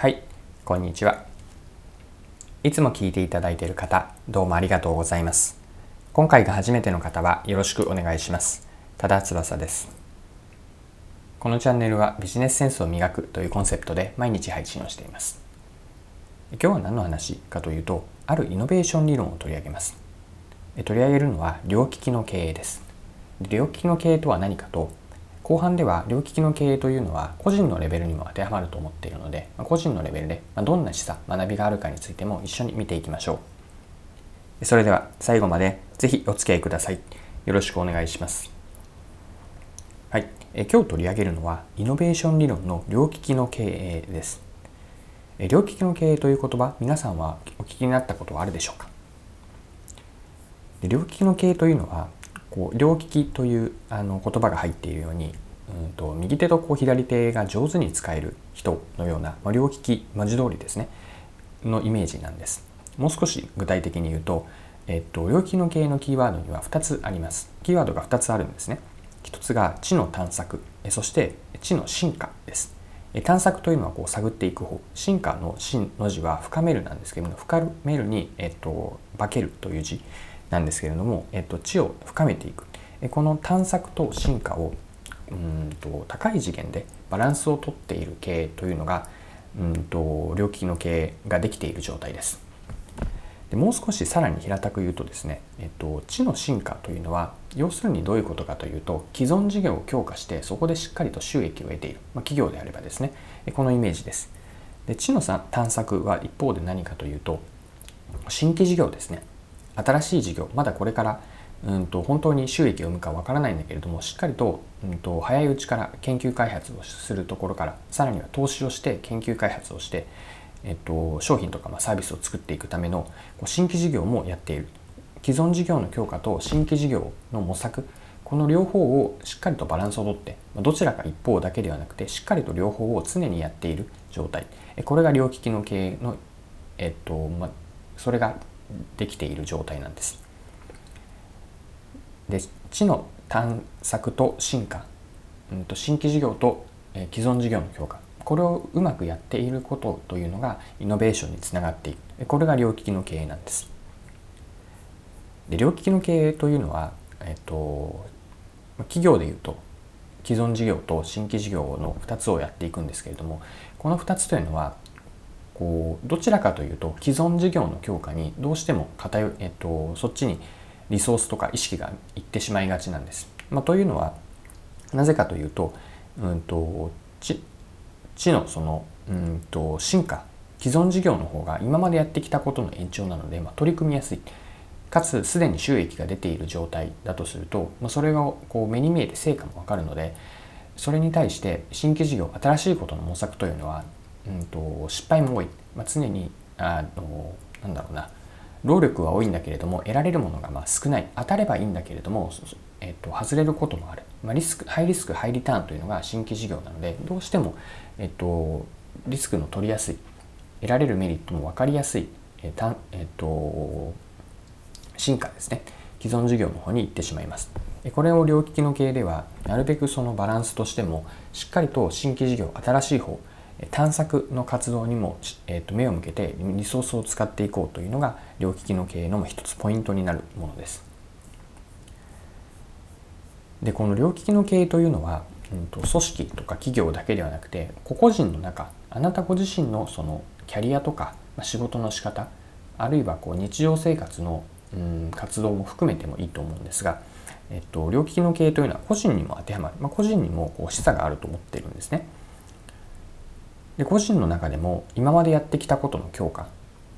はいこんにちは。いつも聞いていただいている方どうもありがとうございます。今回が初めての方はよろしくお願いします。多田翼です。このチャンネルはビジネスセンスを磨くというコンセプトで毎日配信をしています。今日は何の話かというとあるイノベーション理論を取り上げます。取り上げるのは両利きの経営です。両利きの経営とは何かと後半では両利きの経営というのは個人のレベルにも当てはまると思っているので個人のレベルでどんな示唆学びがあるかについても一緒に見ていきましょう。それでは最後までぜひお付き合いください。よろしくお願いします。はい。え今日取り上げるのはイノベーション理論の両利きの経営です。両利きの経営という言葉皆さんはお聞きになったことはあるでしょうか？両利きの経営というのはこう両利きというあの言葉が入っているように、うんと、右手とこう左手が上手に使える人のような、まあ、両利き文字通りですねのイメージなんです。もう少し具体的に言うと、えっと、両利きの経営のキーワードには2つあります。キーワードが2つあるんですね。1つが知の探索、そして知の進化です。探索というのはこう探っていく方進化の進の字は深めるなんですけども深めるに、えっと、化けるという字なんですけれども、えっと、知を深めていくこの探索と進化をうんと高い次元でバランスをとっている経営というのがうんと両利きの経営ができている状態です。でもう少しさらに平たく言うとですね、えっと、知の進化というのは要するにどういうことかというと既存事業を強化してそこでしっかりと収益を得ている、まあ、企業であればですねこのイメージです。で知の探索は一方で何かというと新規事業ですね新しい事業まだこれからうんと本当に収益を生むかわからないんだけれどもしっかりと,、うんと早いうちから研究開発をするところからさらには投資をして研究開発をして、えっと、商品とかまあサービスを作っていくためのこう新規事業もやっている既存事業の強化と新規事業の模索この両方をしっかりとバランスをとってどちらか一方だけではなくてしっかりと両方を常にやっている状態これが両利きの経営のえっとまそれができている状態なんです。で知の探索と進化、うんと、新規事業と、え既存事業の強化。これをうまくやっていることというのがイノベーションにつながっていく。これが両利きの経営なんです。で両利きの経営というのは、えっと、企業でいうと既存事業と新規事業の2つをやっていくんですけれどもこの2つというのはこうどちらかというと既存事業の強化にどうしても偏、えっと、そっちにリソースとか意識がいってしまいがちなんです。まあ、というのはなぜかというと,、うんと、知知のその、うんと、進化既存事業の方が今までやってきたことの延長なので、まあ、取り組みやすいかつすでに収益が出ている状態だとすると、まあ、それがこう目に見えて成果も分かるのでそれに対して新規事業新しいことの模索というのはうんと、失敗も多い、まあ、常にあのなんだろうな労力は多いんだけれども得られるものがまあ少ない。当たればいいんだけれども、えっと、外れることもある、まあ、リスクハイリスクハイリターンというのが新規事業なのでどうしても、えっと、リスクの取りやすい。得られるメリットも分かりやすい、えっと、進化ですね。既存事業の方に行ってしまいます。これを両利きの経営ではなるべくそのバランスとしてもしっかりと新規事業新しい方探索の活動にも、えー、と目を向けてリソースを使っていこうというのが両利きの経営の一つポイントになるものです。でこの両利きの経営というのは、うんと、組織とか企業だけではなくて個々人の中あなたご自身のそのキャリアとか、まあ、仕事の仕方あるいはこう日常生活の、うん、活動も含めてもいいと思うんですが、えっと、両利きの経営というのは個人にも当てはまる、まあ、個人にもこう示唆があると思っているんですね。で個人の中でも今までやってきたことの強化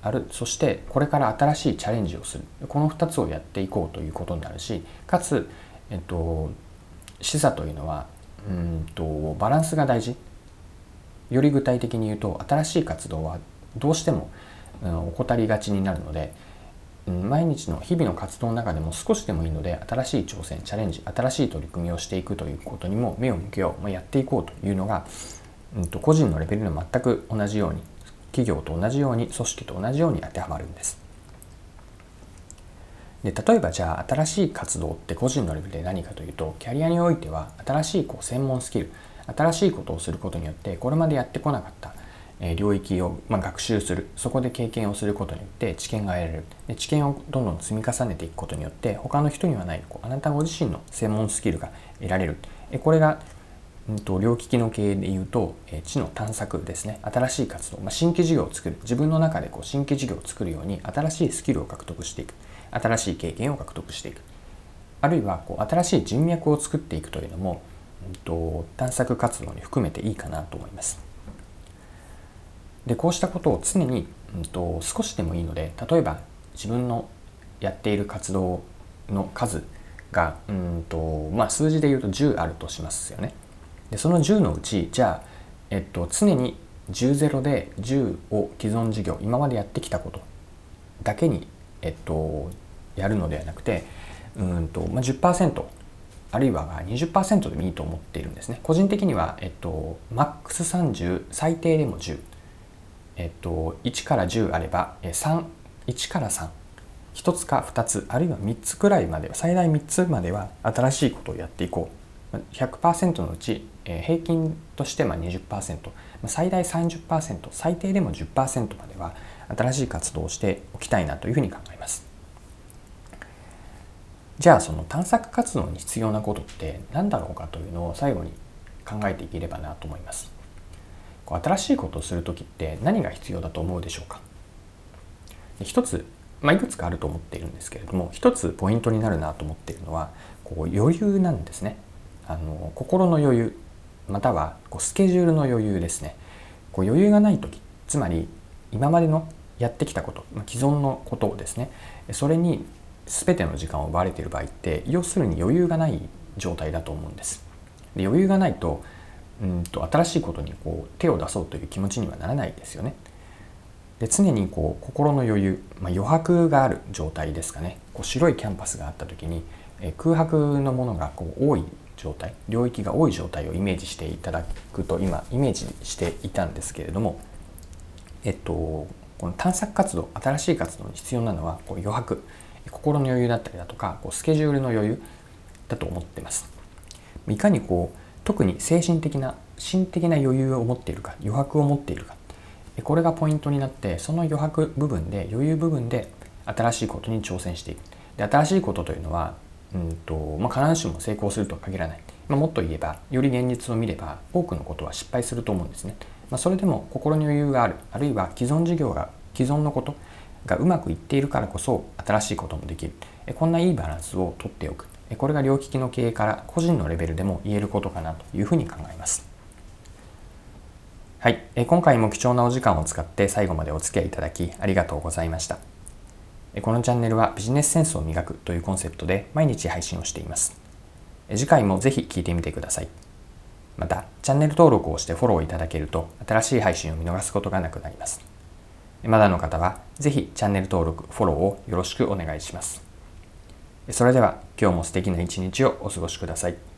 あるそしてこれから新しいチャレンジをする。この2つをやっていこうということになるしかつ、えっと、示唆というのはうんとバランスが大事。より具体的に言うと新しい活動はどうしても、うん、怠りがちになるので、うん、毎日の日々の活動の中でも少しでもいいので新しい挑戦チャレンジ新しい取り組みをしていくということにも目を向けよう、まあ、やっていこうというのがうんと、個人のレベルで全く同じように企業と同じように組織と同じように当てはまるんです。で例えばじゃあ新しい活動って個人のレベルで何かというとキャリアにおいては新しいこう専門スキル新しいことをすることによってこれまでやってこなかった領域を、ま学習するそこで経験をすることによって知見が得られるで知見をどんどん積み重ねていくことによって他の人にはないこうあなたご自身の専門スキルが得られるこれが、うんと、両利きの経営でいうとえ知の探索ですね新しい活動、まあ、新規事業を作る自分の中でこう新規事業を作るように新しいスキルを獲得していく新しい経験を獲得していくあるいはこう新しい人脈を作っていくというのも、うんと探索活動に含めていいかなと思います。でこうしたことを常に、うんと、少しでもいいので例えば自分のやっている活動の数がうんと、まあ、数字で言うと10あるとしますよね。でその10のうちじゃあ、えっと、常に10ゼロで10を既存事業今までやってきたことだけに、えっと、やるのではなくてうんと、まあ、10%あるいは20%でもいいと思っているんですね。個人的には、えっと、マックス30最低でも10えっと、1から10あれば3 1から3 1つか2つあるいは3つくらいまでは最大3つまでは新しいことをやっていこう。100%のうち平均として20%最大30%最低でも10%までは新しい活動をしておきたいなというふうに考えます。じゃあその探索活動に必要なことって何だろうかというのを最後に考えていければなと思います。新しいことをする時って何が必要だと思うでしょうか？一つ、まあ、いくつかあると思っているんですけれども一つポイントになるなと思っているのはこう余裕なんですね。あの心の余裕。またはこうスケジュールの余裕ですね。こう余裕がない時つまり今までのやってきたこと、ま、既存のことをですねそれに全ての時間を奪われている場合って要するに余裕がない状態だと思うんです。で余裕がないとうんと新しいことにこう手を出そうという気持ちにはならないですよね。で常にこう心の余裕、まあ、余白がある状態ですかね。こう白いキャンパスがあった時に、え空白のものがこう多い状態領域が多い状態をイメージしていただくと今イメージしていたんですけれどもえっとこの探索活動新しい活動に必要なのはこう余白心の余裕だったりだとかこうスケジュールの余裕だと思ってます。いかにこう特に精神的な心的な余裕を持っているか余白を持っているかこれがポイントになってその余白部分で余裕部分で新しいことに挑戦していくで新しいことというのは、うんとまあ、必ずしも成功するとは限らない、まあ、もっと言えばより現実を見れば多くのことは失敗すると思うんですね、まあ、それでも心に余裕があるあるいは既存事業が既存のことがうまくいっているからこそ新しいこともできる。こんないいバランスをとっておく。これが両利きの経営から個人のレベルでも言えることかなというふうに考えます。はい、今回も貴重なお時間を使って最後までお付き合いいただきありがとうございました。このチャンネルはビジネスセンスを磨くというコンセプトで毎日配信をしています。次回もぜひ聞いてみてください。また、チャンネル登録をしてフォローいただけると新しい配信を見逃すことがなくなります。まだの方はぜひチャンネル登録、フォローをよろしくお願いします。それでは今日も素敵な一日をお過ごしください。